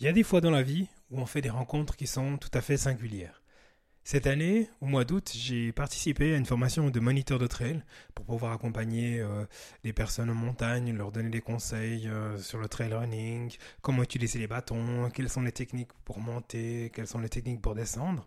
Il y a des fois dans la vie où on fait des rencontres qui sont tout à fait singulières. Cette année, au mois d'août, j'ai participé à une formation de moniteur de trail pour pouvoir accompagner euh, des personnes en montagne, leur donner des conseils euh, sur le trail running, comment utiliser les bâtons, quelles sont les techniques pour monter, quelles sont les techniques pour descendre.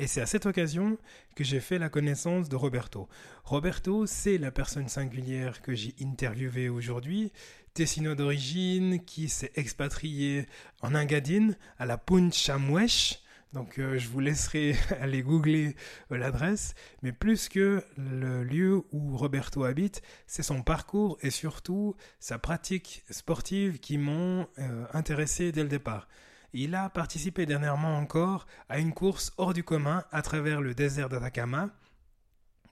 Et c'est à cette occasion que j'ai fait la connaissance de Roberto. Roberto, c'est la personne singulière que j'ai interviewée aujourd'hui, Tessino d'origine, qui s'est expatrié en Engadine, à la Punchamwesh. Donc euh, je vous laisserai aller googler euh, l'adresse, mais plus que le lieu où Roberto habite, c'est son parcours et surtout sa pratique sportive qui m'ont euh, intéressé dès le départ. Il a participé dernièrement encore à une course hors du commun à travers le désert d'Atacama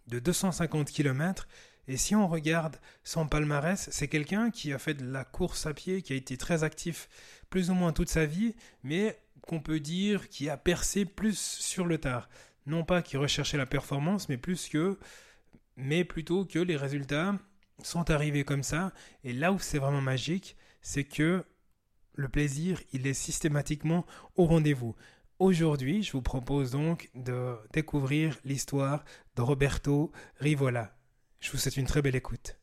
de 250 km. Et si on regarde son palmarès, c'est quelqu'un qui a fait de la course à pied, qui a été très actif plus ou moins toute sa vie, mais qu'on peut dire qui a percé plus sur le tard. Non pas qu'il recherchait la performance, mais plus que, mais plutôt que les résultats sont arrivés comme ça. Et là où c'est vraiment magique, c'est que le plaisir, il est systématiquement au rendez-vous. Aujourd'hui, je vous propose donc de découvrir l'histoire de Roberto Rivola. Je vous souhaite une très belle écoute.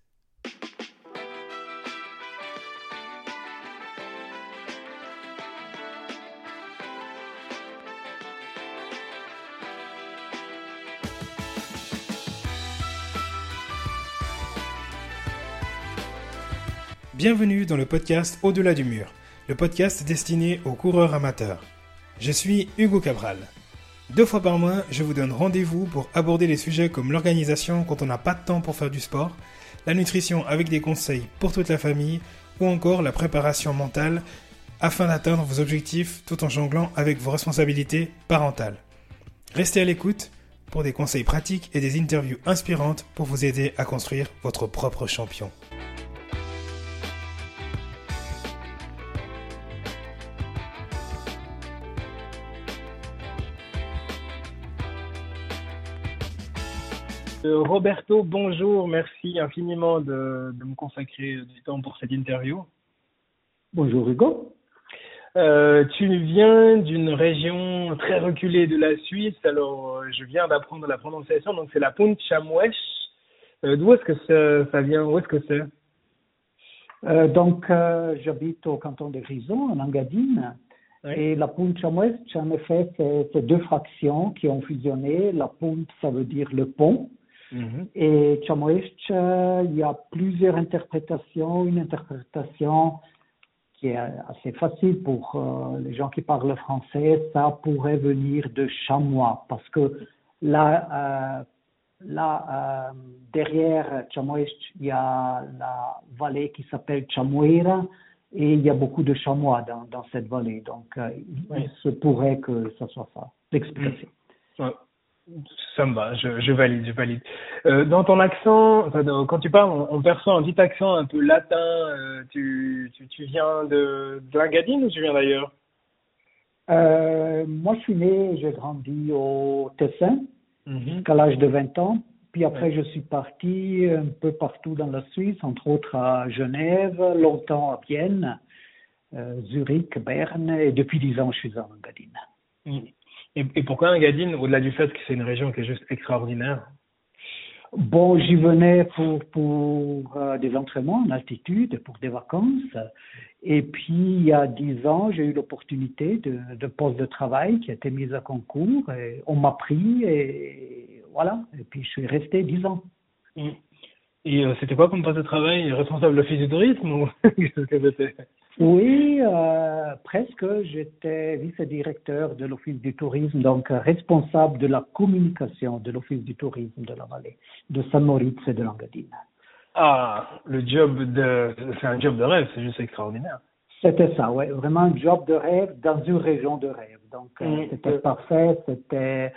Bienvenue dans le podcast Au-delà du mur le podcast destiné aux coureurs amateurs. Je suis Hugo Cabral. Deux fois par mois, je vous donne rendez-vous pour aborder les sujets comme l'organisation quand on n'a pas de temps pour faire du sport, la nutrition avec des conseils pour toute la famille, ou encore la préparation mentale afin d'atteindre vos objectifs tout en jonglant avec vos responsabilités parentales. Restez à l'écoute pour des conseils pratiques et des interviews inspirantes pour vous aider à construire votre propre champion. Roberto, bonjour, merci infiniment de, me consacrer du temps pour cette interview. Bonjour Hugo. Euh, tu viens d'une région très reculée de la Suisse, alors euh, je viens d'apprendre la prononciation, donc c'est la Punchamwesh. D'où est-ce que ça, vient? Où est-ce que c'est? Donc j'habite au canton de Grison, en Engadine. Et la Punchamwesh, en effet, c'est deux fractions qui ont fusionné. La Punt, ça veut dire le pont, Mhm. Et Chamoesh, il y a plusieurs interprétations. Une interprétation qui est assez facile pour euh, les gens qui parlent français, ça pourrait venir de chamois, parce que là, euh, là euh, derrière Chamoesh, il y a la vallée qui s'appelle Chamuera, et il y a beaucoup de chamois dans, dans cette vallée. Donc, il se pourrait que ce soit ça, l'explication. Ça me va, je, je valide, je valide. Euh, dans ton accent, quand tu parles, on, perçoit un petit accent un peu latin. Euh, tu, tu, tu, viens de, de l'Ingadine ou tu viens d'ailleurs? Euh, Moi, je suis né, j'ai grandi au Tessin mhm. jusqu'à l'âge de 20 ans. Puis après, je suis parti un peu partout dans la Suisse, entre autres à Genève, longtemps à Vienne, Zurich, Berne, et depuis 10 ans, je suis en Engadine. Mhm. Et, et pourquoi Engadine, au-delà du fait que c'est une région qui est juste extraordinaire? Bon, j'y venais pour, pour euh, des entraînements en altitude, pour des vacances. Et puis, il y a dix ans, j'ai eu l'opportunité de, de poste de travail qui a été mise à concours. Et on m'a pris et voilà. Et puis, je suis resté dix ans. Et euh, c'était quoi comme poste de travail Responsable de l'office du tourisme ou Oui, euh, presque. J'étais vice-directeur de l'office du tourisme, donc responsable de la communication de l'office du tourisme de la vallée, de Saint-Moritz et de Langadine. Ah, le job de, c'est un job de rêve, c'est juste extraordinaire. C'était ça, oui, vraiment un job de rêve dans une région de rêve. Donc, euh, mm. c'était parfait, c'était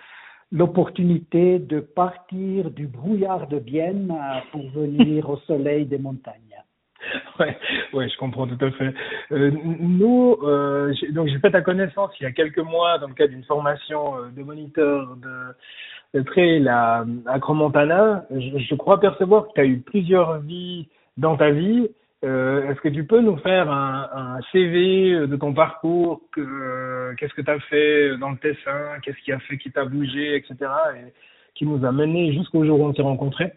l'opportunité de partir du brouillard de Vienne euh, pour venir au soleil des montagnes. Ouais, ouais, je comprends tout à fait. Euh, nous, euh, donc j'ai fait ta connaissance il y a quelques mois dans le cadre d'une formation euh, de moniteur de, de trail à, à Cromontana. Je, je, crois percevoir que tu as eu plusieurs vies dans ta vie Euh, est-ce que tu peux nous faire un, un CV de ton parcours que, Qu'est-ce que tu as fait dans le Tessin Qu'est-ce qui a fait qui t'a bougé, etc. Et qui nous a mené jusqu'au jour où on s'est rencontrés?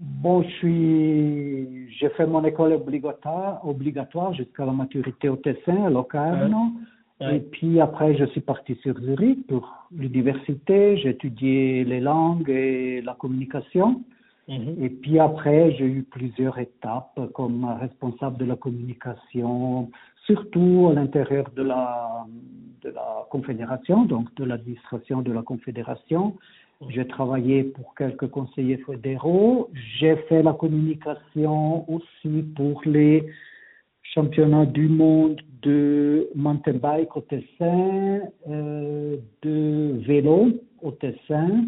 Bon, je suis, j'ai fait mon école obligatoire, obligatoire jusqu'à la maturité au Tessin, à Locarno. Et puis après, je suis parti sur Zurich pour l'université. J'ai étudié les langues et la communication. Mhm. Et puis après, j'ai eu plusieurs étapes comme responsable de la communication, surtout à l'intérieur de la, de la confédération, donc de l'administration de la confédération. Mhm. J'ai travaillé pour quelques conseillers fédéraux. J'ai fait la communication aussi pour les championnats du monde de mountain bike au Tessin, euh, de vélo au Tessin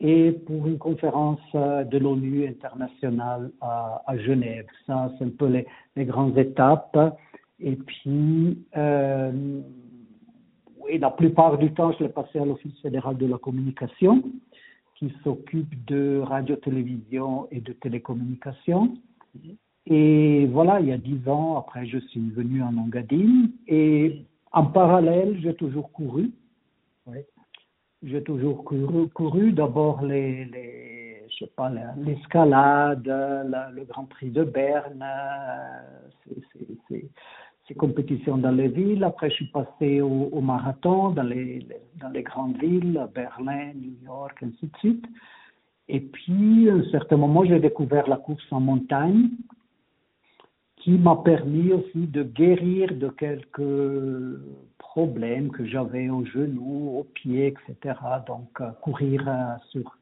et pour une conférence euh, de l'ONU internationale à, Genève. Ça, c'est un peu les, grandes étapes. Et puis, euh, et la plupart du temps, je l'ai passé à l'Office fédéral de la communication, qui s'occupe de radio-télévision et de télécommunication. Et voilà, il y a dix ans, après, je suis venu en Engadine. Et en parallèle, j'ai toujours couru. Oui j'ai toujours couru, d'abord les, les, je sais pas, l'escalade, le Grand Prix de Berne, ces, ces, compétitions dans les villes. Après, je suis passé au, au marathon dans les, dans les grandes villes, Berlin, New York, ainsi de suite. Et puis, à un certain moment, j'ai découvert la course en montagne qui m'a permis aussi de guérir de quelques problèmes que j'avais au genou, au pied, etc. Donc, euh, courir euh, sur,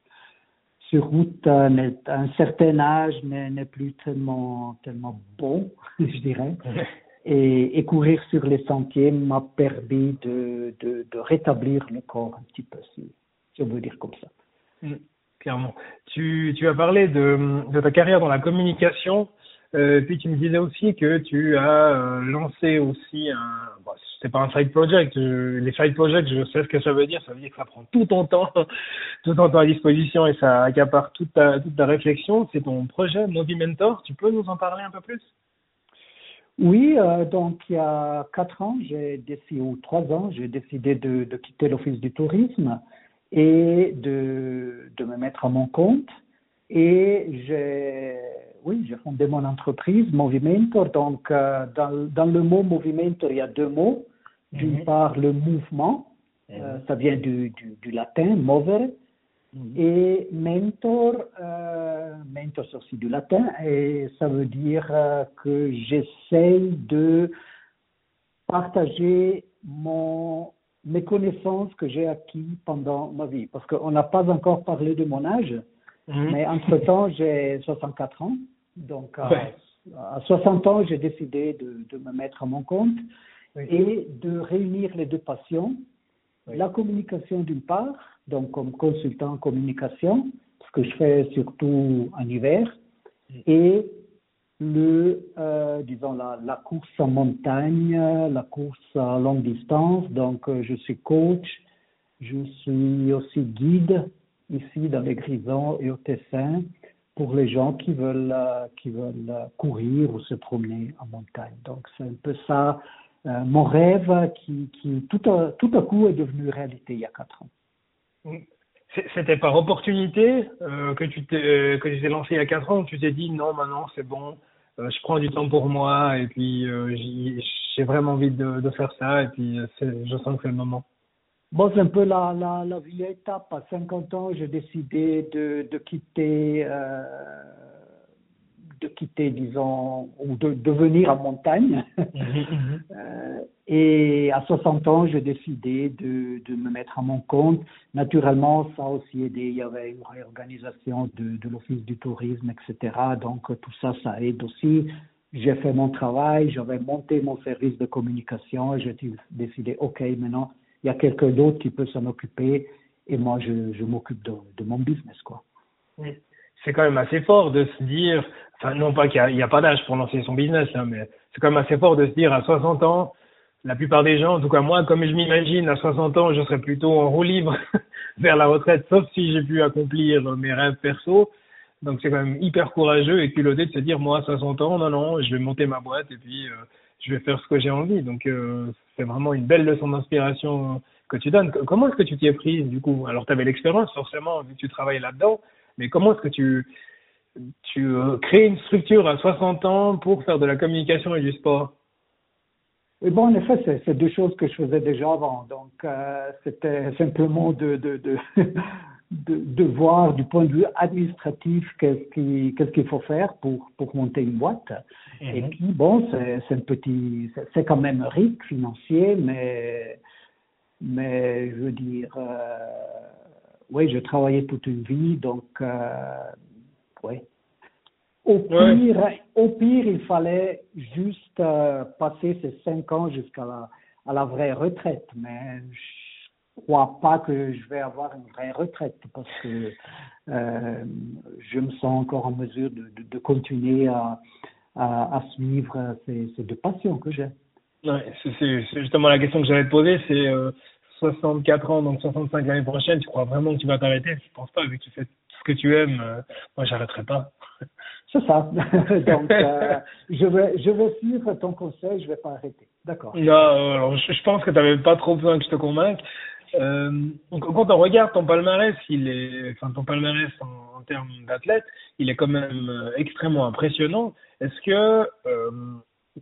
sur route euh, à un certain âge n'est plus tellement, tellement bon, je dirais. Et, courir sur les sentiers m'a permis de, de, rétablir le corps un petit peu, si je veux dire comme ça. Mm, clairement. Tu, tu as parlé de, de ta carrière dans la communication. Puis tu me disais aussi que tu as lancé aussi un, bon, c'est pas un side project. les side projects, je sais ce que ça veut dire. Ça veut dire que ça prend tout ton temps, tout ton temps à disposition et ça accapare toute ta, toute ta réflexion. C'est ton projet Movie Mentor. Tu peux nous en parler un peu plus? Oui, euh, donc il y a quatre ans, j'ai décidé ou trois ans, j'ai décidé de, quitter l'office du tourisme et de, de me mettre à mon compte. Et j'ai oui, j'ai fondé mon entreprise, Movimentor. Donc, euh, dans, dans, le mot Movimentor, il y a deux mots. D'une mhm. part, le mouvement, mhm. euh, ça vient du, du, du latin, mover. Mhm. Et mentor, euh, mentor, c'est aussi du latin, et ça veut dire euh, que j'essaye de partager mon, mes connaissances que j'ai acquises pendant ma vie. Parce qu'on n'a pas encore parlé de mon âge, mais entre-temps, j'ai 64 ans. Donc, à, 60 ans, j'ai décidé de, de, me mettre à mon compte et de réunir les deux passions. La communication d'une part, donc comme consultant en communication, ce que je fais surtout en hiver, et le, euh, disons, la, la, course en montagne, la course à longue distance. Donc, euh, je suis coach, je suis aussi guide ici dans les Grisons et au Tessin pour les gens qui veulent, euh, qui veulent courir ou se promener en montagne. Donc c'est un peu ça, euh, mon rêve qui, qui tout, à, tout à coup est devenu réalité il y a quatre ans. C'était par opportunité que tu t'es que tu t'es lancé il y a quatre ans. Tu t'es dit non maintenant c'est bon, je prends du temps pour moi et puis j'ai vraiment envie de, de, faire ça et puis je sens que c'est le moment. Bon, c'est un peu la, la, la vieille étape. À 50 ans, j'ai décidé de, de quitter, euh, de quitter, disons, ou de, de venir en montagne. Mhm, euh, et à 60 ans, j'ai décidé de, de me mettre à mon compte. Naturellement, ça a aussi aidé. Il y avait une réorganisation de, de l'Office du tourisme, etc. Donc, tout ça, ça aide aussi. J'ai fait mon travail, j'avais monté mon service de communication et j'ai décidé, OK, maintenant, il y a quelqu'un d'autre qui peut s'en occuper et moi je, je m'occupe de, de, mon business quoi. C'est quand même assez fort de se dire, enfin non pas qu'il n'y a, pas d'âge pour lancer son business, hein, mais c'est quand même assez fort de se dire à 60 ans, la plupart des gens, en tout cas moi, comme je m'imagine, à 60 ans, je serais plutôt en roue libre vers la retraite, sauf si j'ai pu accomplir mes rêves perso. Donc c'est quand même hyper courageux et culotté de se dire moi à 60 ans, non, non, je vais monter ma boîte et puis je vais faire ce que j'ai envie. Donc c'est vraiment une belle leçon d'inspiration que tu donnes. Comment est-ce que tu t'y es pris du coup? Alors tu avais l'expérience forcément vu que tu travaillais là-dedans, mais comment est-ce que tu tu crées une structure à 60 ans pour faire de la communication et du sport? Et bon, en effet, c'est deux choses que je faisais déjà avant. Donc, euh, c'était simplement de, de, de, de, voir du point de vue administratif qu'est-ce qu'il ce qu'il faut faire pour, pour monter une boîte. Et mhm. puis, bon, c'est un petit, c'est quand même riche financier, mais, mais je veux dire, euh, oui, j'ai travaillé toute une vie, donc, euh, oui, au pire, au pire, il fallait juste euh, passer ces cinq ans jusqu'à la, à la vraie retraite. Mais je crois pas que je vais avoir une vraie retraite parce que euh, je me sens encore en mesure de, de, de continuer à, à, à, suivre ces, ces deux passions que j'ai. Ouais, c'est justement la question que j'allais te poser, c'est euh, 64 ans, donc 65 l'année prochaine, tu crois vraiment que tu vas t'arrêter? Je pense pas, vu que tu fais ce que tu aimes, euh, moi j'arrêterai pas. C'est ça. Donc, euh, je, vais, je vais suivre ton conseil, je ne vais pas arrêter. D'accord. Non, alors, je, pense que tu n'avais pas trop besoin que je te convainque. Euh, quand on regarde ton palmarès, il est, enfin ton palmarès en, termes d'athlète, il est quand même euh, extrêmement impressionnant. Est-ce que euh,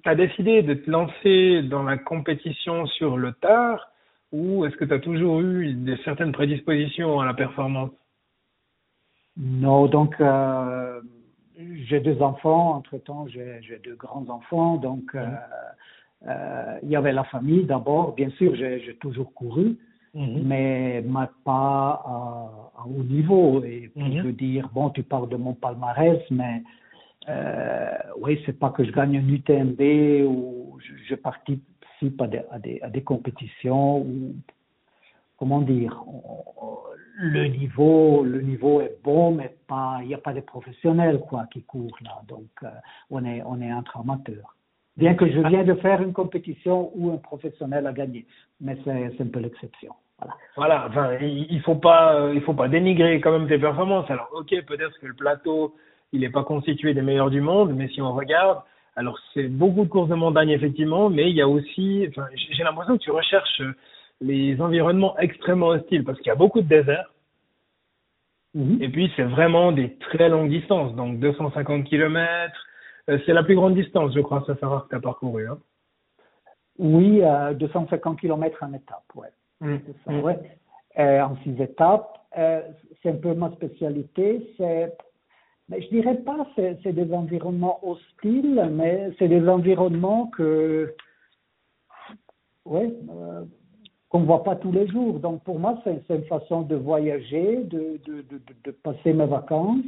tu as décidé de te lancer dans la compétition sur le tard ou est-ce que tu as toujours eu des certaines prédispositions à la performance? Non, donc euh, j'ai deux enfants, entre-temps j'ai deux grands-enfants, donc euh, euh, il y avait la famille d'abord, bien sûr j'ai toujours couru, mhm. mais pas à, haut niveau. Et puis mhm. je veux dire, bon, tu parles de mon palmarès, mais euh, oui, c'est pas que je gagne un UTMB ou je, je participe à des, à des, à des compétitions ou comment dire, le niveau, le niveau est bon, mais pas, il n'y a pas de professionnels quoi qui courent là, donc euh, on est on est entre amateurs. Bien que je viens de faire une compétition où un professionnel a gagné, mais c'est un peu l'exception. Voilà. Voilà. Enfin, il faut pas il faut pas dénigrer quand même tes performances. Alors ok, peut-être que le plateau il n'est pas constitué des meilleurs du monde, mais si on regarde, alors c'est beaucoup de courses de montagne effectivement, mais il y a aussi, enfin, j'ai l'impression que tu recherches les environnements extrêmement hostiles parce qu'il y a beaucoup de désert. Mhm. Et puis, c'est vraiment des très longues distances, donc 250 km. Euh, c'est la plus grande distance, je crois, ça que tu as parcouru. Hein. Oui, euh, 250 km en étape, ouais. Mhm. Ça, mhm. ouais. Euh, en six étapes. Euh, c'est un peu ma spécialité. C'est, mais je dirais pas c'est, c'est des environnements hostiles, mais c'est des environnements que, ouais, euh, qu'on ne voit pas tous les jours. Donc pour moi, c'est une façon de voyager, de, de, de, de passer mes vacances,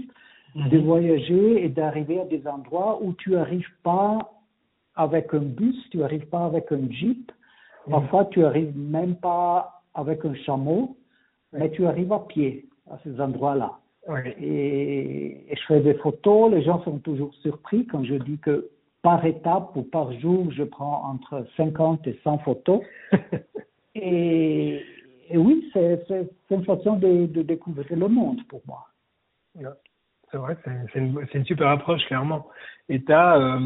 mhm. de voyager et d'arriver à des endroits où tu n'arrives pas avec un bus, tu n'arrives pas avec un jeep, mhm. parfois tu n'arrives même pas avec un chameau, mais tu arrives à pied à ces endroits-là. Et, et, je fais des photos, les gens sont toujours surpris quand je dis que par étape ou par jour, je prends entre 50 et 100 photos. Et, oui, c'est une façon de, de, découvrir le monde pour moi. C'est vrai, c'est une, une, super approche, clairement. Et tu euh,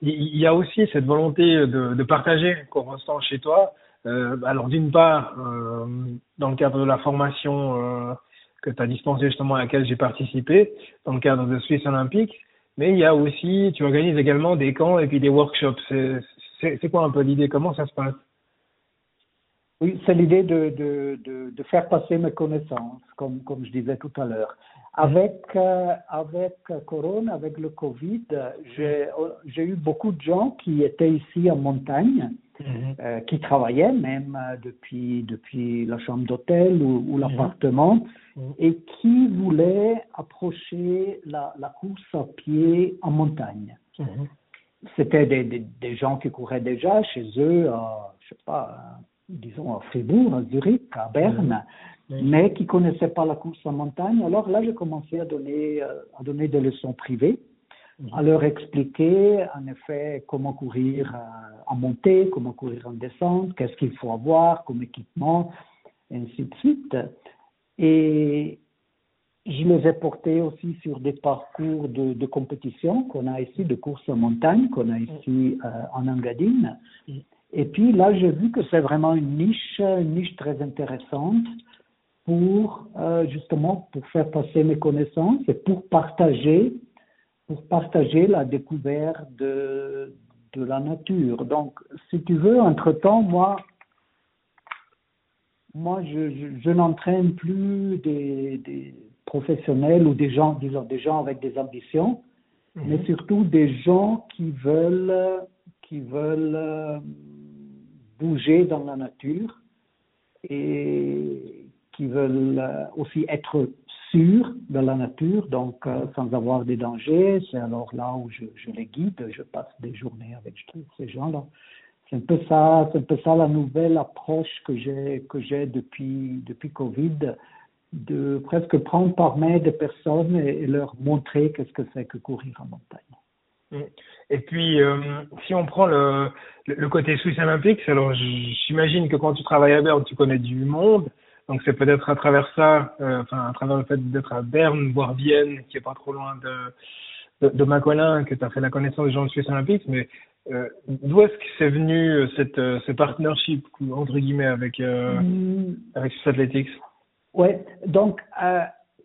il y, a aussi cette volonté de, de partager qu'on ressent chez toi. Euh, alors d'une part, euh, dans le cadre de la formation que tu as dispensée justement à laquelle j'ai participé, dans le cadre de Suisse Olympique, mais il y a aussi, tu organises également des camps et puis des workshops. C'est quoi un peu l'idée? Comment ça se passe? Oui, c'est l'idée de, de, de, de, faire passer mes connaissances, comme, comme je disais tout à l'heure. Avec, euh, avec Corona, avec le Covid, j'ai eu beaucoup de gens qui étaient ici en montagne, mhm. euh, qui travaillaient même euh, depuis, depuis la chambre d'hôtel ou, ou mhm. l'appartement, mhm. et qui voulaient approcher la, la, course à pied en montagne. C'était des, des, des, gens qui couraient déjà chez eux, à, je sais pas, disons, à Fribourg, à Zurich, à Berne, mais qui ne connaissaient pas la course en montagne. Alors là, j'ai commencé à donner, euh, à donner des leçons privées, à leur expliquer, en effet, comment courir euh, en montée, comment courir en descente, qu'est-ce qu'il faut avoir comme équipement, et ainsi de suite. Et, je les ai portés aussi sur des parcours de, de compétition qu'on a ici, de course en montagne, qu'on a ici euh, en Engadine. Et puis là, j'ai vu que c'est vraiment une niche, une niche très intéressante pour euh, justement pour faire passer mes connaissances et pour partager, pour partager la découverte de, de la nature. Donc, si tu veux, entre-temps, moi, moi, je, je, je n'entraîne plus des, des, professionnels ou des gens, disons, des gens avec des ambitions, Mhm. mais surtout des gens qui veulent, qui veulent euh, bouger dans la nature et qui veulent euh, aussi être sûrs de la nature, donc euh, sans avoir des dangers. C'est alors là où je, les guide, je passe des journées avec ces gens-là. C'est un peu ça, c'est un peu ça la nouvelle approche que j'ai que j'ai depuis depuis Covid, de presque prendre par main des personnes et, leur montrer qu'est-ce que c'est que courir en montagne. Mm. Et puis, euh, si on prend le, le côté Swiss Olympics, alors j'imagine que quand tu travailles à Berne, tu connais du monde. Donc c'est peut-être à travers ça, euh, enfin à travers le fait d'être à Berne, voire Vienne, qui est pas trop loin de, de, de Macolin, que tu as fait la connaissance des gens de Swiss Olympics. Mais euh, d'où est-ce que c'est venu euh, cette, ce partnership entre guillemets avec euh, Mm. avec Swiss Athletics? Oui, donc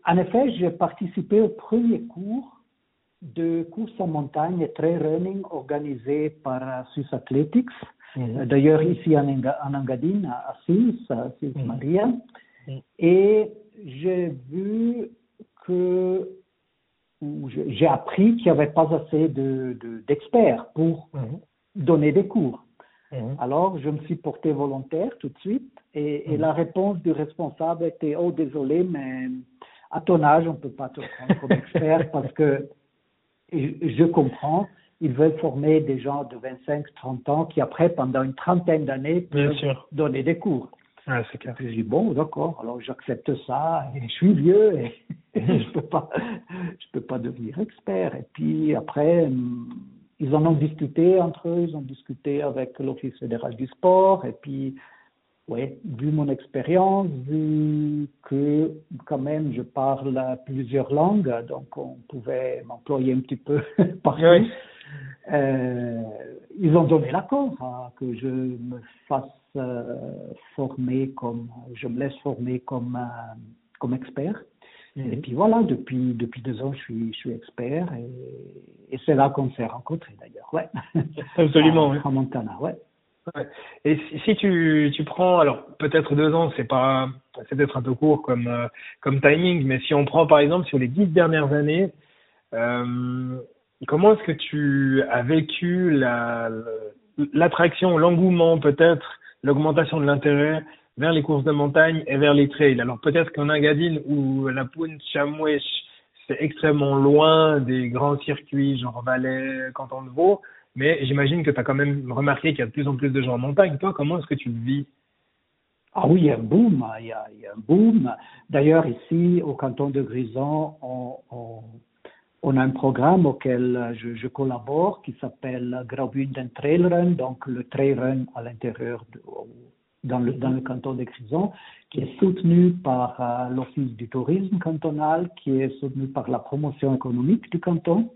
en effet, j'ai participé au premier cours de course en montagne et trail running organisé par Swiss Athletics. Euh, D'ailleurs, ici en, en Engadine, à Assis, à Assis Mhm. Maria. Mhm. Et j'ai vu que, j'ai appris qu'il n'y avait pas assez de- de- d'experts pour donner des cours. Alors, je me suis porté volontaire tout de suite et, et la réponse du responsable était Oh, désolé, mais à ton âge, on ne peut pas te prendre comme expert parce que je comprends, ils veulent former des gens de 25, 30 ans qui, après, pendant une trentaine d'années, peuvent donner des cours. Ah, c'est clair. Je dis Bon, d'accord, alors j'accepte ça et je suis vieux et je peux pas, je peux pas devenir expert. Et puis après, ils en ont discuté entre eux, ils ont discuté avec l'Office fédéral du sport, et puis, ouais, vu mon expérience, vu que quand même je parle plusieurs langues, donc on pouvait m'employer un petit peu partout, Oui. Euh, ils ont donné l'accord à que je me fasse euh, former comme, je me laisse former comme, euh, comme expert. Et puis voilà, depuis, depuis deux ans, je suis, je suis expert et, et c'est là qu'on s'est rencontrés d'ailleurs, ouais. Absolument, À, oui. à Montana, ouais. Ouais. Et si, si tu, tu prends, alors peut-être deux ans, c'est pas, c'est peut-être un peu court comme, comme timing, mais si on prend par exemple sur les dix dernières années, euh, comment est-ce que tu as vécu la, l'attraction, l'engouement peut-être, l'augmentation de l'intérêt vers les courses de montagne et vers les trails? Alors peut-être qu'en Engadine où la Pointe Chamouech, c'est extrêmement loin des grands circuits genre Valais, Canton de Vaud, mais j'imagine que tu as quand même remarqué qu'il y a de plus en plus de gens en montagne. Toi, comment est-ce que tu le vis? Ah oui, il y a un boom, a, il y a un boom. D'ailleurs, ici, au canton de Grison, on, on, on a un programme auquel je, je collabore qui s'appelle Graubünden Trail Run, donc le trail run à l'intérieur, dans, le, dans le canton de Grison, qui est soutenu par euh, l'Office du tourisme cantonal, qui est soutenu par la promotion économique du canton.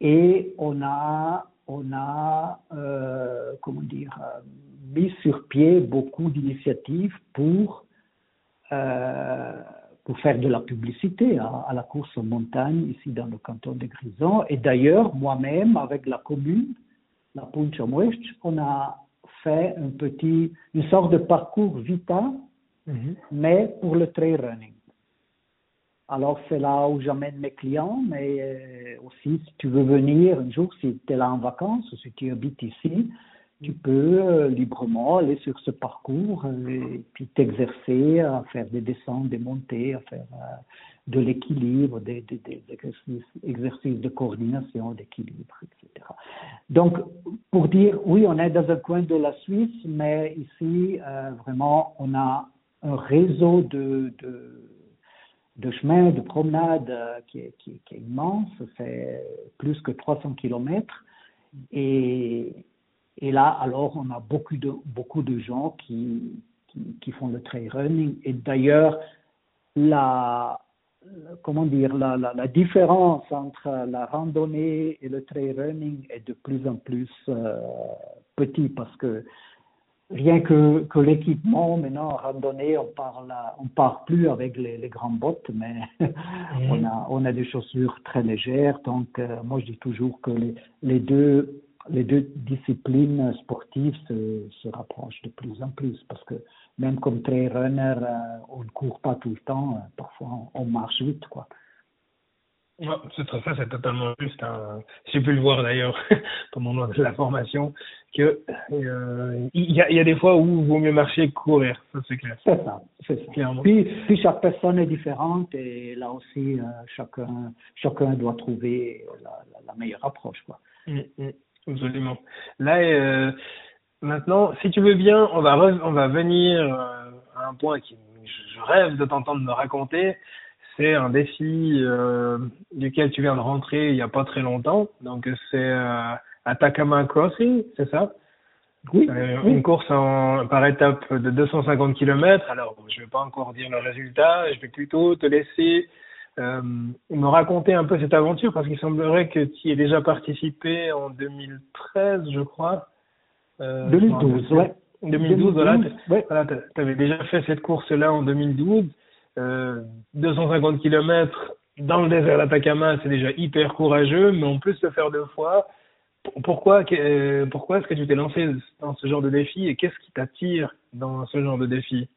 Et on a, on a euh, comment dire, euh, mis sur pied beaucoup d'initiatives pour, euh, pour faire de la publicité à, à, la course en montagne ici dans le canton de Grison. Et d'ailleurs, moi-même, avec la commune, la Puncha Ouest, on a fait un petit, une sorte de parcours Vita, mm -hmm. mais pour le trail running. Alors, c'est là où j'amène mes clients, mais aussi, si tu veux venir un jour, si tu es là en vacances ou si tu habites ici, tu peux euh, librement aller sur ce parcours et puis t'exercer à faire des descentes, des montées, à faire euh, de l'équilibre, des, exercices, de coordination, d'équilibre, etc. Donc, pour dire, oui, on est dans un coin de la Suisse, mais ici, euh, vraiment, on a un réseau de, de de chemin, de promenade euh, qui, est, qui, est, immense, c'est plus que 300 kilomètres. Et, et, là, alors, on a beaucoup de, beaucoup de gens qui, qui, qui font le trail running. Et d'ailleurs, la, comment dire, la, la, la, différence entre la randonnée et le trail running est de plus en plus euh, petit parce que rien que, que l'équipement, maintenant, en randonnée, on parle, on part plus avec les, les grandes bottes, mais on, a, on a des chaussures très légères. Donc, euh, moi, je dis toujours que les, les deux les deux disciplines sportives se, se, rapprochent de plus en plus parce que même comme trail runner, euh, on ne court pas tout le temps, euh, parfois on, on, marche vite. quoi. Ouais, c'est ça, c'est totalement juste. Hein. J'ai pu le voir d'ailleurs pendant la formation que euh, il y, a, y, a, des fois où il vaut mieux marcher que courir, ça c'est clair. C'est ça, c'est ça. Clairement. Puis, puis, chaque personne est différente et là aussi euh, chacun chacun doit trouver la, la, la meilleure approche quoi. Mmh, mmh. Absolument. Là, euh, maintenant, si tu veux bien, on va, on va venir euh, à un point qui je rêve de t'entendre me raconter. C'est un défi euh, duquel tu viens de rentrer il n'y a pas très longtemps. Donc, c'est Atacama Crossing, c'est ça? Oui, Une course en, par étape de 250 km. Alors, je ne vais pas encore dire le résultat. Je vais plutôt te laisser euh, me raconter un peu cette aventure parce qu'il semblerait que tu y aies déjà participé en 2013, je crois. Euh, 2012, ouais. 2012, 2012 voilà. Ouais. voilà tu avais déjà fait cette course-là en 2012. Euh, 250 km dans le désert d'Atacama, c'est déjà hyper courageux, mais en plus le faire deux fois, pourquoi, euh, pourquoi est-ce que tu t'es lancé dans ce genre de défi et qu'est-ce qui t'attire dans ce genre de défi?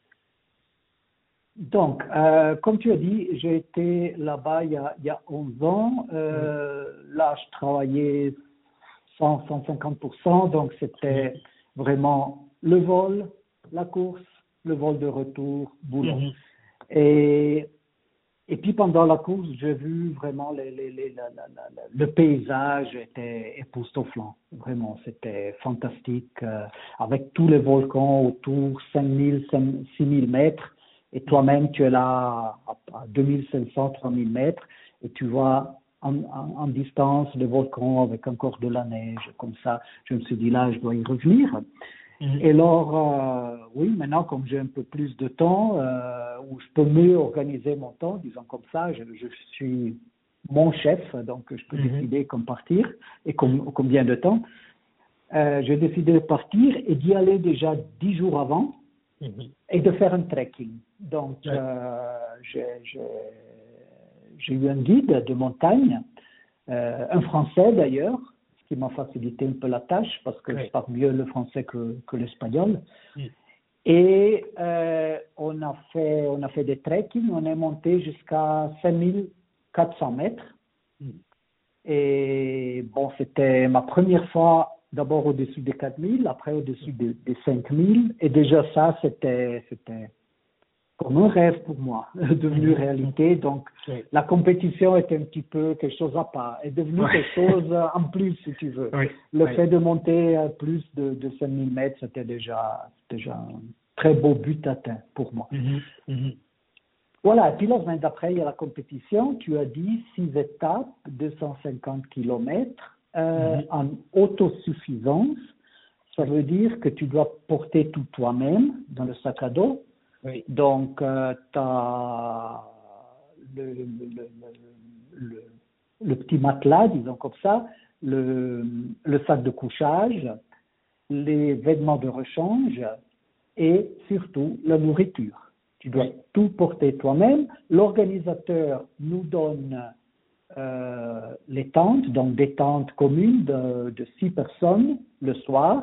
Donc, euh, comme tu as dit, j'ai été là-bas il, il, y a 11 ans. Euh, mmh. Là, je travaillais 100, 150%, donc c'était vraiment le vol, la course, le vol de retour, boulot. Mmh. Et, et puis pendant la course, j'ai vu vraiment les, les, les, la, la, la, le paysage était époustouflant. Vraiment, c'était fantastique. Euh, avec tous les volcans autour, 5000, 6000 mètres et toi-même tu es là à 2500, 3000 mètres et tu vois en, en, en, distance le volcan avec encore de la neige, comme ça. Je me suis dit là, je dois y revenir. Mmh. Et alors, euh, oui, maintenant, comme j'ai un peu plus de temps, euh, où je peux mieux organiser mon temps, disons comme ça, je, je suis mon chef, donc je peux mmh. décider comme partir et com, combien de temps. Euh, j'ai décidé de partir et d'y aller déjà dix jours avant mmh. et de faire un trekking. Donc, ouais. euh, j'ai eu un guide de montagne, euh, un Français d'ailleurs, ce qui m'a facilité un peu la tâche parce que ouais. je parle mieux le français que, que l'espagnol. Mm. Et euh, on, a fait, on a fait des trekking, on est monté jusqu'à 5400 mètres. Mm. Et bon, c'était ma première fois d'abord au-dessus des 4000, après au-dessus des, des 5000. Et déjà ça, c'était comme un rêve pour moi, devenu mhm. réalité. Donc, oui. la compétition était un petit peu quelque chose à part, est devenu oui. quelque chose en plus, si tu veux. Oui. Le fait de monter à plus de, de 5000 mètres, c'était déjà, déjà un très beau but atteint pour moi. Mm -hmm. Mm -hmm. Voilà, et puis la semaine d'après, il y a la compétition. Tu as dit six étapes, 250 kilomètres, euh, -hmm. en autosuffisance. Ça veut dire que tu dois porter tout toi-même dans le sac à dos oui. Donc, euh, tu as le, le, le, le, petit matelas, disons comme ça, le, sac de couchage, les vêtements de rechange et surtout la nourriture. Tu dois oui. tout porter toi-même. L'organisateur nous donne euh, les tentes, donc des tentes communes de, de six personnes le soir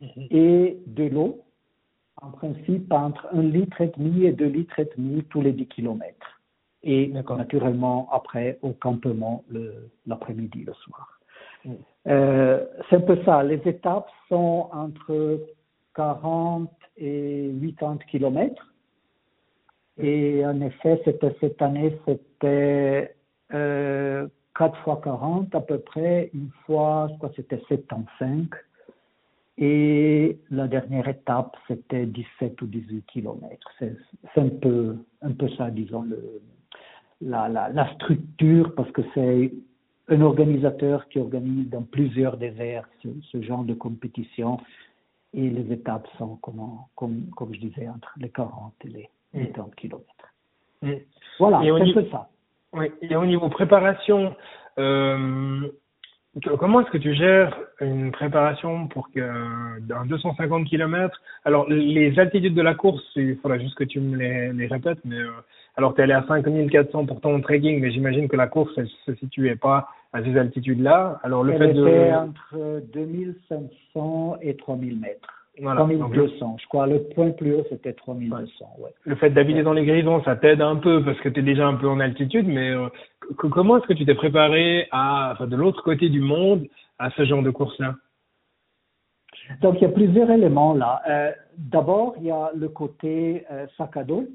-hmm. et de l'eau en principe entre un litre et demi et deux litres et demi tous les 10 kilomètres. Et naturellement, après, au campement l'après-midi, le, soir. Mm. Euh, c'est un peu ça. Les étapes sont entre 40 et 80 kilomètres. Et en effet, cette année, c'était euh, 4 fois 40 à peu près, une fois, je crois que c'était 75. Et la dernière étape, c'était 17 ou 18 kilomètres. C'est un peu, un peu ça, disons, le, la, la, la structure, parce que c'est un organisateur qui organise dans plusieurs déserts ce, ce, genre de compétition. Et les étapes sont, comme, comme, comme je disais, entre les 40 et les 80 mmh. kilomètres. Mm. Voilà, c'est un peu ça. Oui, et au niveau préparation, euh, comment est-ce que tu gères une préparation pour que d'un 250 km Alors, les altitudes de la course, il faudra juste que tu me les, les répètes, mais euh, alors tu es allé à 5400 pour ton trekking, mais j'imagine que la course, elle se situait pas à ces altitudes-là. Alors, le fait de... entre 2500 et 3000 mètres. Voilà, 3200, je crois. Le point plus haut, c'était 3200. Ouais. Le fait d'habiter dans les grisons, ça t'aide un peu parce que tu es déjà un peu en altitude, mais euh, comment est-ce que tu t'es préparé à, enfin, de l'autre côté du monde à ce genre de course-là? Donc, il y a plusieurs éléments là. Euh, D'abord, il y a le côté euh, sac à dos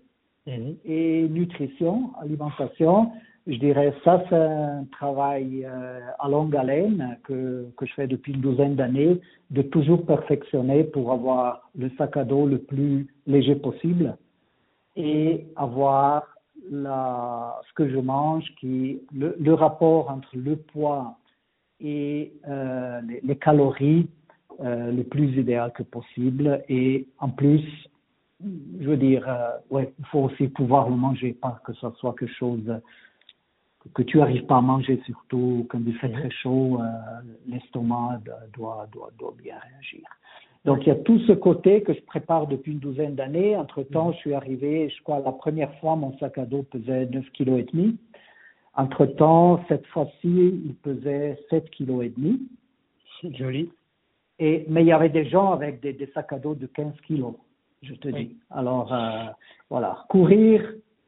mhm. et nutrition, alimentation je dirais, ça, c'est un travail euh, à longue haleine que, que je fais depuis une douzaine d'années, de toujours perfectionner pour avoir le sac à dos le plus léger possible et avoir la, ce que je mange, qui le, rapport entre le poids et euh, les, calories euh, le plus idéal que possible. Et en plus, je veux dire, ouais, il faut aussi pouvoir le manger, pas que ce soit quelque chose que tu n'arrives pas à manger, surtout quand il fait très chaud, euh, l'estomac doit, doit, doit bien réagir. Donc il y a tout ce côté que je prépare depuis une douzaine d'années. Entre-temps, je suis arrivé, je crois, la première fois, mon sac à dos pesait 9 kg et demi. Entre-temps, cette fois-ci, il pesait 7 kg et demi. Joli. Et, mais il y avait des gens avec des, des sacs à dos de 15 kg, je te dis. Alors, euh, voilà, courir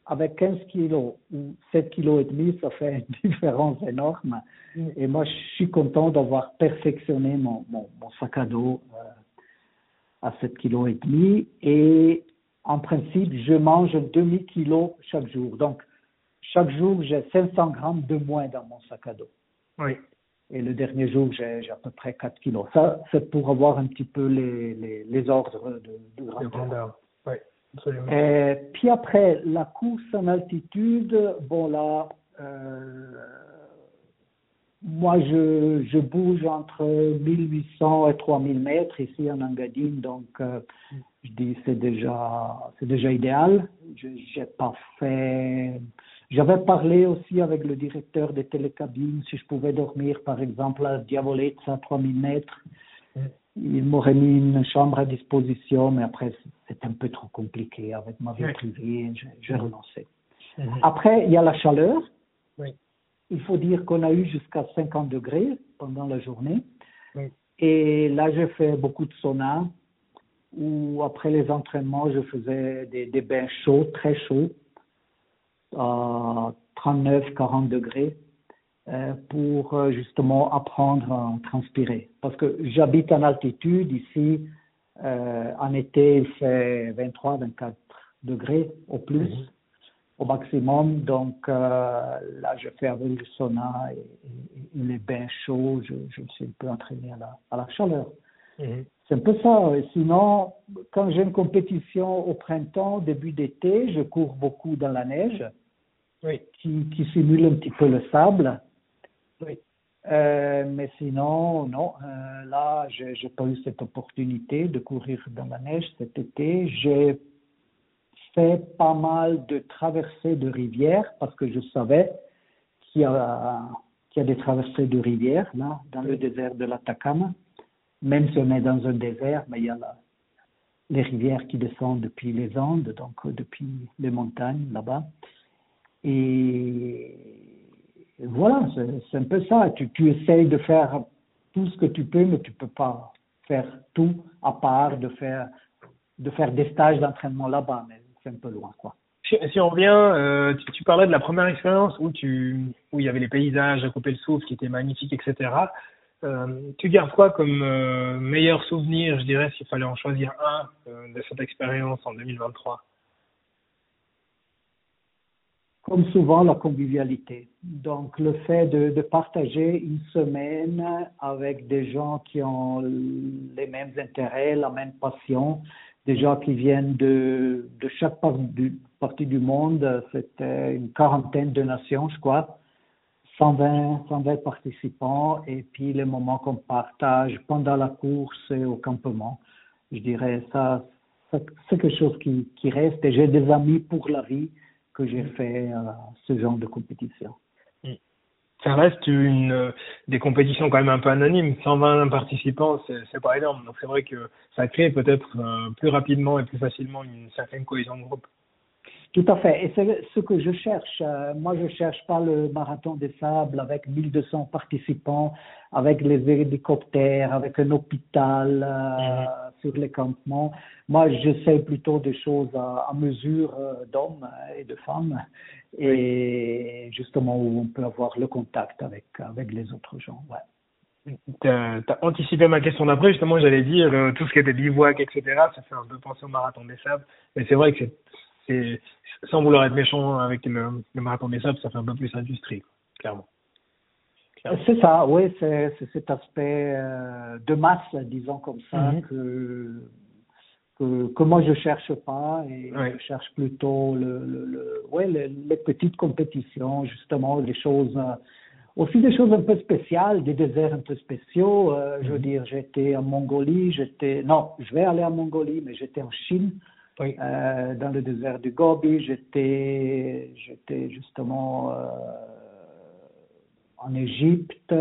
avec 15 kilos ou 7 kilos et demi, ça fait une différence énorme. Mm. Et moi, je suis content d'avoir perfectionné mon, mon, mon, sac à dos euh, à 7 kilos et demi. Et en principe, je mange un demi-kilo chaque jour. Donc, chaque jour, j'ai 500 grammes de moins dans mon sac à dos. Oui. Et le dernier jour, j'ai à peu près 4 kilos. Ça, c'est pour avoir un petit peu les, les, les ordres de, de grandeur. Et puis après, la course en altitude, bon là, euh, moi je, je bouge entre 1800 et 3000 mètres ici en Engadine, donc euh, je dis c'est déjà c'est déjà idéal. Je j'ai pas fait. J'avais parlé aussi avec le directeur des télécabines si je pouvais dormir par exemple à Diavolezza à 3000 mètres il m'aurait mis une chambre à disposition, mais après, c'est un peu trop compliqué avec ma vie privée, j'ai renoncé. Mhm. Après, il y a la chaleur. Oui. Il faut dire qu'on a eu jusqu'à 50 degrés pendant la journée. Oui. Et là, j'ai fait beaucoup de sauna, où après les entraînements, je faisais des, des bains chauds, très chauds, à 39-40 degrés. Euh, pour euh, justement apprendre à transpirer. Parce que j'habite en altitude ici, euh, en été il fait 23-24 degrés au plus, mhm. au maximum. Donc là, je fais avec le sauna et, les bains chauds, je, je suis un peu entraîné à la, à la chaleur. Mhm. C'est un peu ça. Sinon, quand j'ai une compétition au printemps, début d'été, je cours beaucoup dans la neige, oui. qui, qui simule un petit peu le sable. Oui. Euh, mais sinon, non. Euh, là, je n'ai pas eu cette opportunité de courir dans la neige cet été. J'ai fait pas mal de traversées de rivières parce que je savais qu'il y a, qu'il y a des traversées de rivières là, dans le désert de l'Atacama. Même si on est dans un désert, mais il y a les rivières qui descendent depuis les Andes, donc depuis les montagnes là-bas. Et voilà, c'est un peu ça. Tu, essayes de faire tout ce que tu peux, mais tu peux pas faire tout à part de faire, de faire des stages d'entraînement là-bas, mais c'est un peu loin, quoi. Si, on revient, euh, tu, parlais de la première expérience où tu, il y avait les paysages à couper le souffle qui étaient magnifiques, etc. Euh, tu gardes quoi comme euh, meilleur souvenir, je dirais, s'il fallait en choisir un de cette expérience en 2023 comme souvent, la convivialité. Donc, le fait de, partager une semaine avec des gens qui ont les mêmes intérêts, la même passion, des gens qui viennent de, de chaque partie du monde, c'était une quarantaine de nations, je crois, 120, 120 participants, et puis les moments qu'on partage pendant la course et au campement. Je dirais ça, c'est quelque chose qui, qui reste, et j'ai des amis pour la vie que j'ai fait ce genre de compétition. Mm. Ça reste une des compétitions quand même un peu anonymes. 120 participants, c'est pas énorme. Donc c'est vrai que ça crée peut-être plus rapidement et plus facilement une certaine cohésion de groupe. Tout à fait. Et c'est ce que je cherche. Euh, moi, je cherche pas le marathon des sables avec 1200 participants, avec les hélicoptères, avec un hôpital euh, mhm. Sur les campements. Moi, j'essaie plutôt des choses à, mesure euh, d'hommes et de femmes, et justement où on peut avoir le contact avec avec les autres gens. Ouais. Tu as, anticipé ma question d'après, justement, j'allais dire tout ce qui était bivouac, etc. Ça fait un peu penser au marathon des sables, mais c'est vrai que c'est sans vouloir être méchant avec le, le marathon des sables, ça fait un peu plus industrie, clairement. C'est ça, oui, c'est cet aspect euh, de masse, disons comme ça, mhm. que, que, que, moi je cherche pas et je cherche plutôt le, le, le ouais, les, petites compétitions, justement, les choses, euh, aussi des choses un peu spéciales, des déserts un peu spéciaux. Euh, je veux mhm. dire, j'étais en Mongolie, j'étais, non, je vais aller en Mongolie, mais j'étais en Chine oui. Euh, dans le désert du Gobi, j'étais, j'étais justement euh, en Égypte,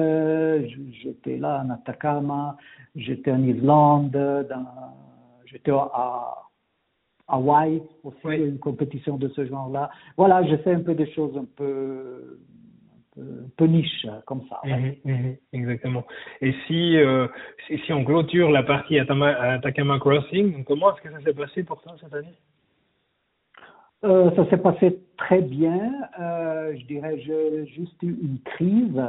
j'étais là en Atacama, j'étais en Islande, j'étais à Hawaï aussi, une compétition de ce genre-là. Voilà, j'ai fait un peu des choses un peu peu niche comme ça. Mhm, mhm, exactement. Et si, euh, si, si on clôture la partie Atacama Crossing, comment est-ce que ça s'est passé pour toi cette année? Euh, ça s'est passé très bien. Euh, je dirais j'ai juste eu une crise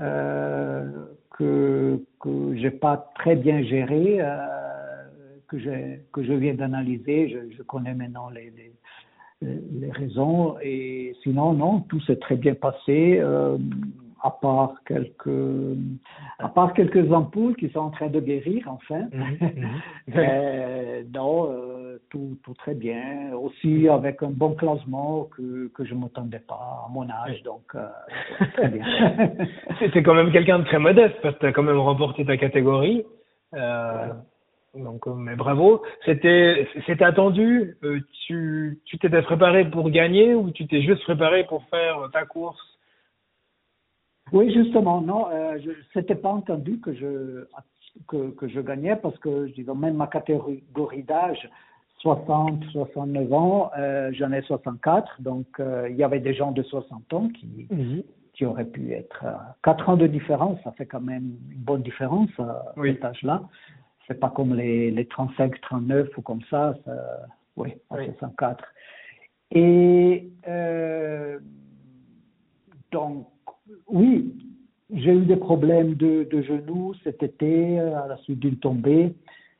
euh, que que j'ai pas très bien gérée, que j'ai que je viens d'analyser. Je, je, connais maintenant les, les, raisons. Et sinon, non, tout s'est très bien passé, à part quelques, à part quelques ampoules qui sont en train de guérir, enfin. Mhm. non, euh, tout, tout très bien. Aussi avec un bon classement que, que je ne m'attendais pas à mon âge, donc euh, très bien. C'était quand même quelqu'un de très modeste parce que tu as quand même remporté ta catégorie. Euh, donc, mais bravo. C'était, c'était attendu. Euh, tu, tu t'étais préparé pour gagner ou tu t'es juste préparé pour faire ta course Oui, justement, non. Euh, je, c'était pas entendu que je que, que je gagnais parce que je dis même ma catégorie d'âge, 60, 69 ans, euh, j'en ai 64, donc euh, il y avait des gens de 60 ans qui mhm. qui auraient pu être 4 ans de différence, ça fait quand même une bonne différence à oui. cet âge-là c'est pas comme les, les 35, 39 ou comme ça, ça oui, à 64. Et euh, donc, oui, j'ai eu des problèmes de, de genoux cet été à la suite d'une tombée.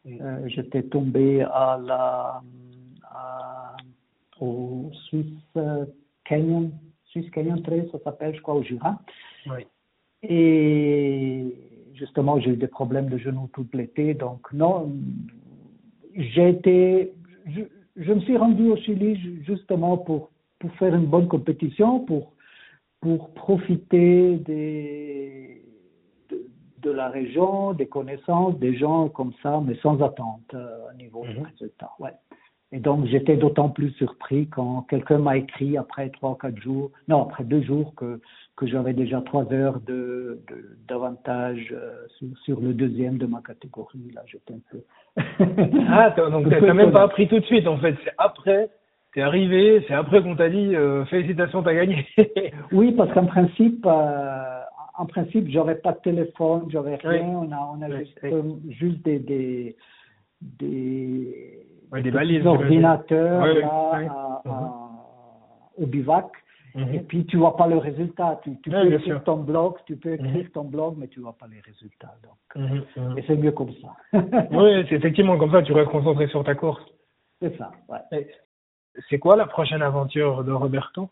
Euh, J'étais tombé à la, à, au Swiss Canyon, Swiss Canyon Trail, ça s'appelle, je crois, au Jura. Oui. Et justement, j'ai eu des problèmes de genoux tout l'été. Donc, non, j'ai été. Je, je, me suis rendu au Chili justement pour, pour faire une bonne compétition, pour, pour profiter des, de, de la région, des connaissances, des gens comme ça, mais sans attente euh, au niveau mm -hmm. du résultat. Ouais. Et donc, j'étais d'autant plus surpris quand quelqu'un m'a écrit après trois ou quatre jours, non, après deux jours, que, que j'avais déjà trois heures de, d'avantage euh, sur, sur, le deuxième de ma catégorie. Là, j'étais un peu. ah, donc t'as même pas appris tout de suite, en fait. C'est après, t'es arrivé, c'est après qu'on t'a dit euh, félicitations, t'as gagné. oui, parce qu'en principe, euh, en principe, j'avais pas de téléphone, j'avais rien. On a, on a juste, juste des, des, des ouais, des balises, ordinateurs là, à, à, au bivac. Mm-hmm. Et puis tu vois pas le résultat. Tu, tu peux écrire ton blog, tu peux écrire mm-hmm. ton blog, mais tu vois pas les résultats. Donc, mm-hmm. et c'est mieux comme ça. oui, c'est effectivement comme ça. Tu restes concentré sur ta course. C'est ça. Ouais. C'est quoi la prochaine aventure de Roberto?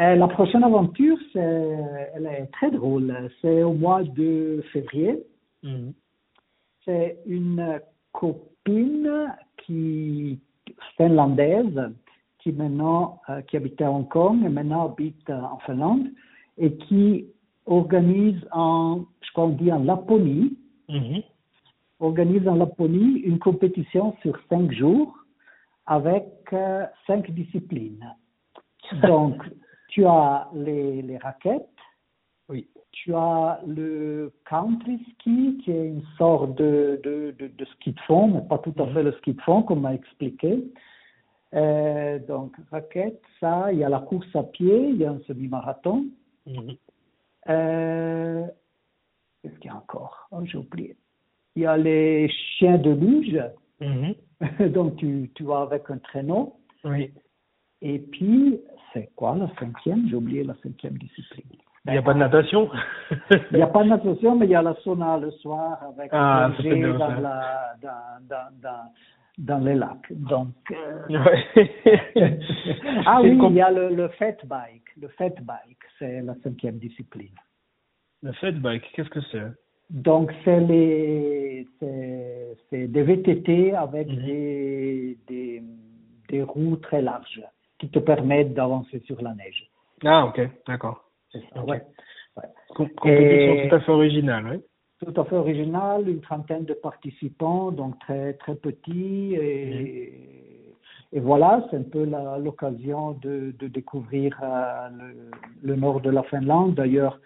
Euh, La prochaine aventure, c'est, elle est très drôle. C'est au mois de février. C'est une copine qui finlandaise qui maintenant euh, qui habitait à Hong Kong et maintenant habite euh, en Finlande et qui organise en je crois on dit en Laponie -hmm. organise en Laponie une compétition sur cinq jours avec euh, cinq disciplines. Donc, tu as les, les raquettes, Oui. tu as le country ski, qui est une sorte de, de, de, de ski de fond, mais pas tout à fait le ski de fond, comme m'a expliqué. Euh, donc, raquette, ça, il y a la course à pied, il y a un semi-marathon. Mhm. Euh, Qu'est-ce qu'il y a encore? Oh, J'ai oublié. Il y a les chiens de luge, Mhm. donc tu, tu vas avec un traîneau. Oui. Et puis, c'est quoi la cinquième? J'ai oublié la cinquième discipline. Il n'y a pas de natation? Il n'y a pas de natation, mais il y a la sauna le soir avec Ah, bien, dans, la, dans, dans, dans, dans les lacs. Donc, euh, Ouais. ah oui, il y a le, le fat bike. Le fat bike, c'est la cinquième discipline. Le fat bike, qu'est-ce que c'est? Donc, c'est les, c'est, c'est des VTT avec Mhm. des, des, des roues très larges qui te permettent d'avancer sur la neige. Ah, ok, d'accord. C'est ça, Ok. ouais. Com- compétition Et- tout à fait originale, oui. Tout à fait original, une trentaine de participants, donc très, très petits. Et, et voilà, c'est un peu l'occasion de, de découvrir euh, le, le nord de la Finlande. D'ailleurs,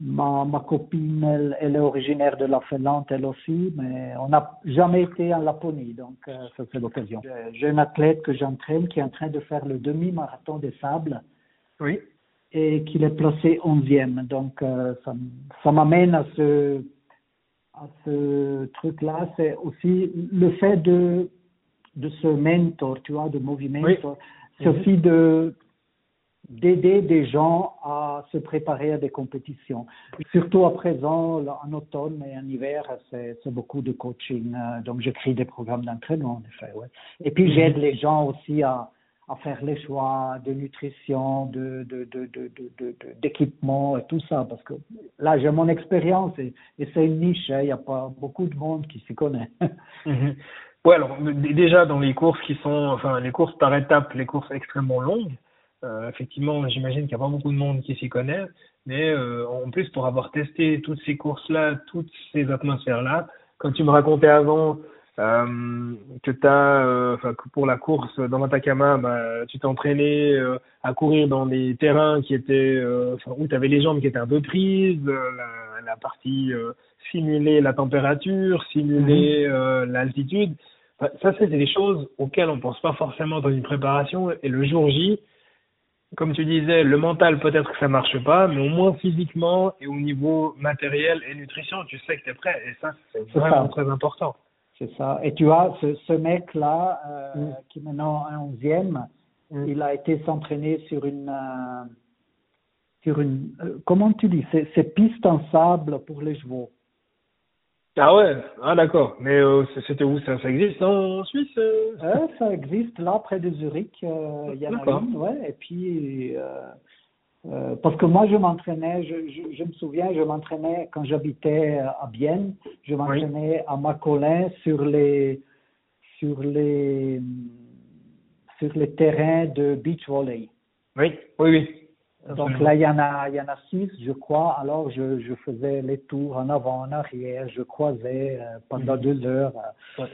ma, ma copine, elle, elle est originaire de la Finlande, elle aussi, mais on n'a jamais été en Laponie, donc euh, ça c'est l'occasion. J'ai- un athlète que j'entraîne qui est en train de faire le demi-marathon des sables Oui. et qu'il est placé 11e. Donc, euh, ça, m'amène à ce, à ce truc-là. C'est aussi le fait de, de ce mentor, tu vois, de movie mentor. C'est Mhm. aussi de d'aider des gens à se préparer à des compétitions. Surtout à présent, en automne et en hiver, c'est beaucoup de coaching. euh, Donc, j'écris des programmes d'entraînement, en effet. Ouais. Et puis, Mhm. j'aide les gens aussi à, à faire les choix de nutrition, de, de, de, de, de, d'équipement et tout ça. Parce que là, j'ai mon expérience et, et c'est une niche. hein, Il n'y a pas beaucoup de monde qui s'y connaît. Mhm. Ouais, alors déjà dans les courses qui sont, enfin les courses par étapes, les courses extrêmement longues, euh, effectivement, j'imagine qu'il n'y a pas beaucoup de monde qui s'y connaît, mais euh, en plus pour avoir testé toutes ces courses-là, toutes ces atmosphères-là, comme tu me racontais avant euh, que t'as, euh, enfin que pour la course dans l'Atacama, bah, tu t'entraînais à courir dans des terrains qui étaient, où tu avais les jambes qui étaient un peu prises, la, la partie simuler la température, simuler euh, l'altitude. Enfin, ça, c'est des choses auxquelles on pense pas forcément dans une préparation. Et le jour J, comme tu disais, le mental peut-être que ça marche pas, mais au moins physiquement et au niveau matériel et nutrition, tu sais que tu es prêt. Et ça, c'est vraiment ça. très important. C'est ça. Et tu vois, ce, ce mec-là, euh, Mm. qui est maintenant un onzième, Mm. il a été s'entraîner sur une, euh, sur une, euh, comment tu dis, c'est piste en sable pour les chevaux. Ah ouais, ah d'accord. Mais euh, c'était où? Ça Ça existe en Suisse euh? Euh, ça existe là près de Zurich, euh, il y en a une, ouais. Et puis, parce que moi je m'entraînais, je, je, je me souviens, je m'entraînais quand j'habitais à Bienne, je m'entraînais à Macolin sur les, sur les, sur les terrains de beach volley. Oui, oui, oui. Donc là, il y en a, il y en a six, je crois. Alors, je, je faisais les tours en avant, en arrière, je croisais euh, pendant Mhm. deux heures. euh. Ouais.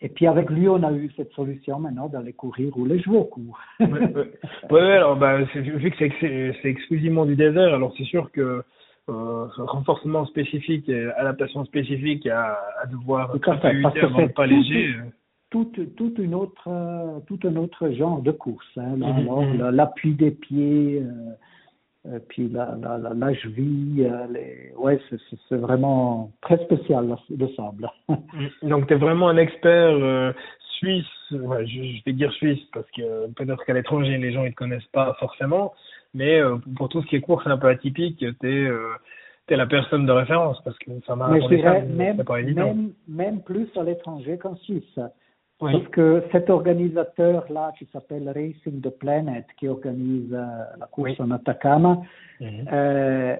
Et puis avec lui, on a eu cette solution maintenant d'aller courir où les chevaux courent. Ouais, ouais. Ouais, alors bah, c'est- vu que c'est exclusivement du désert, alors c'est sûr que euh, ce renforcement spécifique et adaptation spécifique à, à devoir Tout à fait, parce que pas tout- léger. toute, toute une autre, tout un autre genre de course. Hein, Mhm, mhm. la- l'appui des pieds, euh, euh, puis la, la, la, la cheville, euh, les... ouais, c'est- vraiment très spécial le sable. Mm. Donc, tu es vraiment un expert euh, suisse, ouais, je, je vais dire suisse parce que peut-être qu'à l'étranger, les gens ne te connaissent pas forcément, mais euh, pour tout ce qui est course un peu atypique, tu es, la personne de référence parce que ça m'a même, même, même plus à l'étranger qu'en Suisse. Oui. Parce que cet organisateur-là, qui s'appelle Racing the Planet, qui organise euh, la course Oui. en Atacama, Mhm. euh,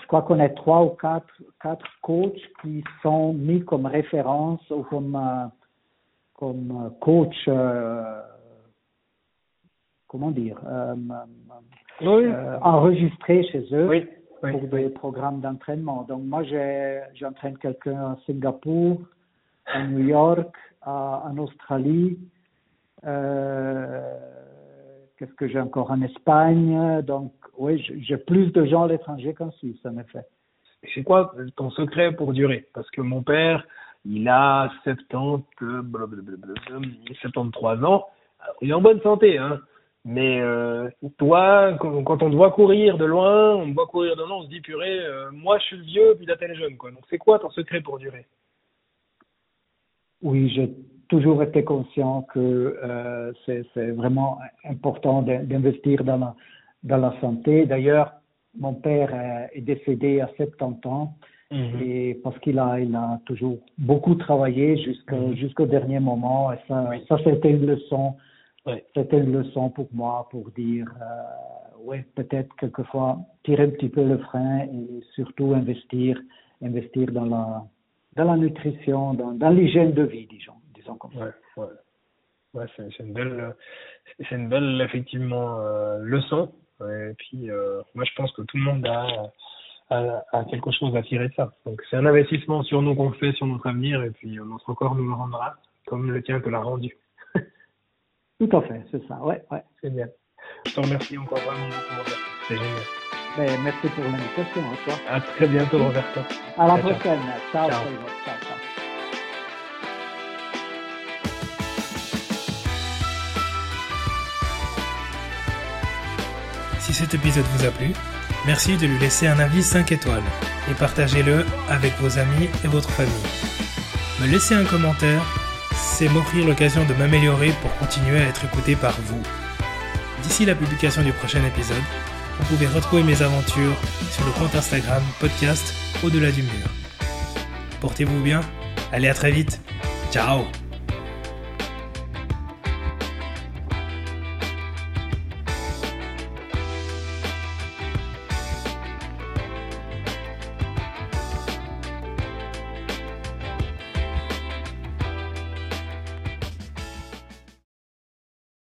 je crois qu'on a trois ou quatre, quatre coachs qui sont mis comme référence ou comme, euh, comme coach, euh, comment dire, euh, Oui, enregistrés chez eux pour des programmes d'entraînement. Donc moi, j'entraîne quelqu'un à Singapour, à New York, en Australie, Qu'est-ce que j'ai encore en Espagne Donc, oui, j'ai plus de gens à l'étranger qu'en Suisse, en effet. C'est quoi ton secret pour durer? Parce que mon père, il a 70, 73 ans. Il est en bonne santé, hein. Mais euh, toi, quand on doit courir de loin, on doit courir de loin, on se dit purée, euh, moi je suis le vieux, puis là t'es jeune, quoi. Donc c'est quoi ton secret pour durer? Oui, j'ai toujours été conscient que euh, c'est vraiment important d'investir dans la, dans la santé. D'ailleurs, mon père est décédé à 70 ans. Mhm. Et parce qu'il a, il a toujours beaucoup travaillé jusqu'au mhm. jusqu'au dernier moment. Et ça, ça c'était une leçon c'était une leçon pour moi pour dire, euh, ouais, peut-être quelquefois tirer un petit peu le frein et surtout investir, investir dans la, dans la nutrition, dans, dans l'hygiène de vie, disons, disons comme ça. Ouais, ouais. c'est une belle, c'est une belle effectivement euh, leçon. Et puis, euh, moi, je pense que tout le monde a, a, a, quelque chose à tirer de ça. Donc, c'est un investissement sur nous qu'on fait, sur notre avenir, et puis notre corps nous le rendra, comme le tien te l'a rendu. Tout à fait, c'est ça, ouais, ouais. C'est bien. Je te remercie encore vraiment beaucoup, C'est génial. Ben, merci pour l'invitation, à toi. À très bientôt, Roberto. À la prochaine. Ciao, ciao. ciao, ciao. Si cet épisode vous a plu, merci de lui laisser un avis 5 étoiles et partagez-le avec vos amis et votre famille. Me laissez un commentaire c'est m'offrir l'occasion de m'améliorer pour continuer à être écouté par vous. D'ici la publication du prochain épisode, vous pouvez retrouver mes aventures sur le compte Instagram podcast Au-delà du mur. Portez-vous bien, allez à très vite, ciao